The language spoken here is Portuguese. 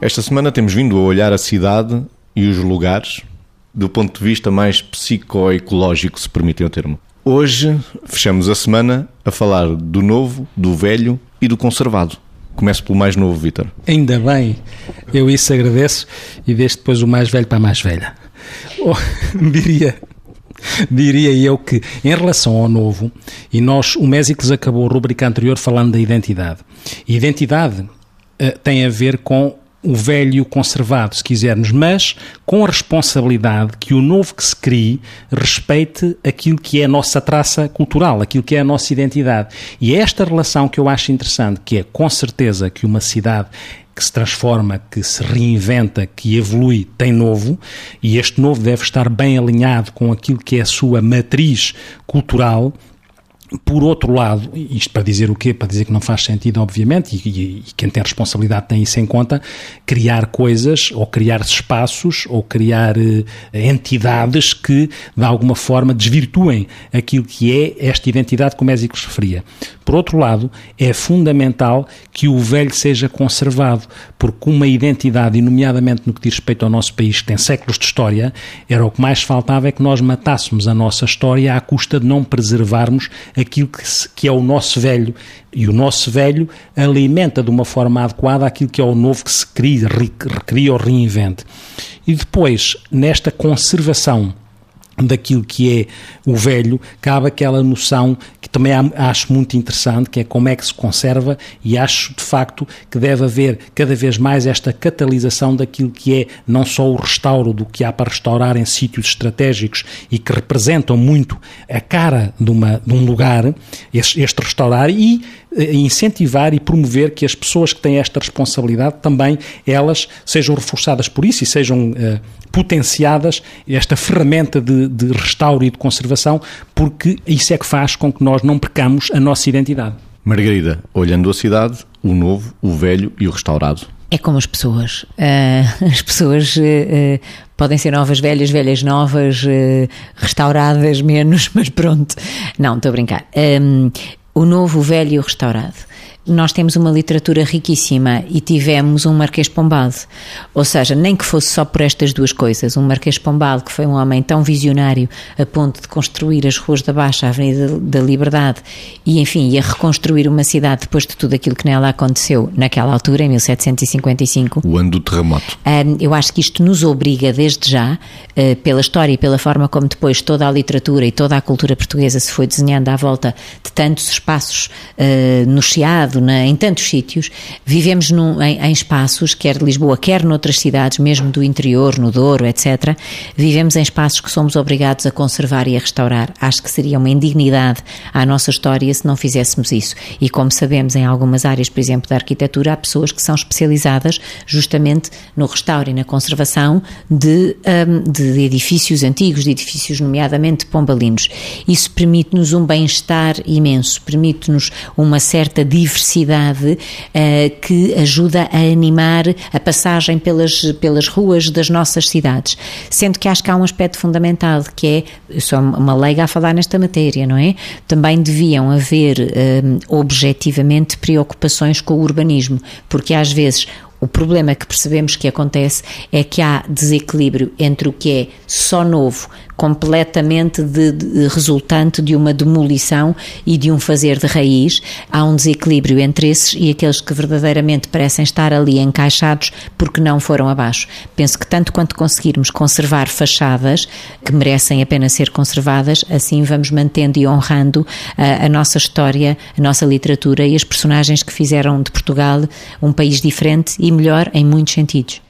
Esta semana temos vindo a olhar a cidade e os lugares do ponto de vista mais psicoecológico, se permitem o termo. Hoje fechamos a semana a falar do novo, do velho e do conservado. Começo pelo mais novo, Vitor. Ainda bem, eu isso agradeço e deixo depois o mais velho para a mais velha. Oh, diria, diria eu que, em relação ao novo, e nós, o Mésicles acabou a rubrica anterior falando da identidade. Identidade uh, tem a ver com o velho conservado, se quisermos, mas com a responsabilidade que o novo que se crie respeite aquilo que é a nossa traça cultural, aquilo que é a nossa identidade. E é esta relação que eu acho interessante, que é com certeza que uma cidade que se transforma, que se reinventa, que evolui, tem novo, e este novo deve estar bem alinhado com aquilo que é a sua matriz cultural, por outro lado, isto para dizer o quê? Para dizer que não faz sentido, obviamente, e, e, e, quem tem responsabilidade tem isso em conta, criar coisas, ou criar espaços, ou criar eh, entidades que, de alguma forma, desvirtuem aquilo que é esta identidade que o Mésicles referia. Por outro lado, é fundamental que o velho seja conservado, porque uma identidade, e nomeadamente no que diz respeito ao nosso país, que tem séculos de história, era o que mais faltava é que nós matássemos a nossa história à custa de não preservarmos aquilo que, se, que é o nosso velho. E o nosso velho alimenta de uma forma adequada aquilo que é o novo que se cria, recria ou reinvente. E depois, nesta conservação daquilo que é o velho, cabe aquela noção que também acho muito interessante, que é como é que se conserva e acho de facto que deve haver cada vez mais esta catalisação daquilo que é não só o restauro do que há para restaurar em sítios estratégicos e que representam muito a cara de, uma, de um lugar, este, este restaurar e incentivar e promover que as pessoas que têm esta responsabilidade também elas sejam reforçadas por isso e sejam uh, potenciadas esta ferramenta de, de restauro e de conservação, porque isso é que faz com que nós não percamos a nossa identidade. Margarida, olhando a cidade, o novo, o velho e o restaurado. É como as pessoas. Uh, as pessoas uh, uh, podem ser novas, velhas, velhas, novas, restauradas menos, mas pronto. Não, estou a brincar. Um, o novo, o velho e o restaurado nós temos uma literatura riquíssima e tivemos um Marquês Pombal. Ou seja, nem que fosse só por estas duas coisas. Um Marquês Pombal, que foi um homem tão visionário a ponto de construir as ruas da Baixa, a Avenida da Liberdade, e enfim, ia reconstruir uma cidade depois de tudo aquilo que nela aconteceu naquela altura, em 1755. O ano do terremoto. eu acho que isto nos obriga, desde já, eh, pela história e pela forma como depois toda a literatura e toda a cultura portuguesa se foi desenhando à volta de tantos espaços eh, no Chiado, na, em tantos sítios, vivemos num, em, em, espaços, quer de Lisboa, quer noutras cidades, mesmo do interior, no Douro, etc., vivemos em espaços que somos obrigados a conservar e a restaurar. Acho que seria uma indignidade à nossa história se não fizéssemos isso. E como sabemos, em algumas áreas, por exemplo, da arquitetura, há pessoas que são especializadas justamente no restauro e na conservação de, um, de edifícios antigos, de edifícios nomeadamente pombalinos. Isso permite-nos um bem-estar imenso, permite-nos uma certa diversidade diversidade uh, que ajuda a animar a passagem pelas, pelas ruas das nossas cidades. Sendo que acho que há um aspecto fundamental que é, eu sou uma leiga a falar nesta matéria, não é? Também deviam haver uh, objetivamente preocupações com o urbanismo, porque às vezes o problema que percebemos que acontece é que há desequilíbrio entre o que é só novo, completamente de, de, resultante de uma demolição e de um fazer de raiz. Há um desequilíbrio entre esses e aqueles que verdadeiramente parecem estar ali encaixados porque não foram abaixo. Penso que tanto quanto conseguirmos conservar fachadas que merecem apenas ser conservadas, assim vamos mantendo e honrando a, a nossa história, a nossa literatura e as personagens que fizeram de Portugal um país diferente e melhor em muitos sentidos.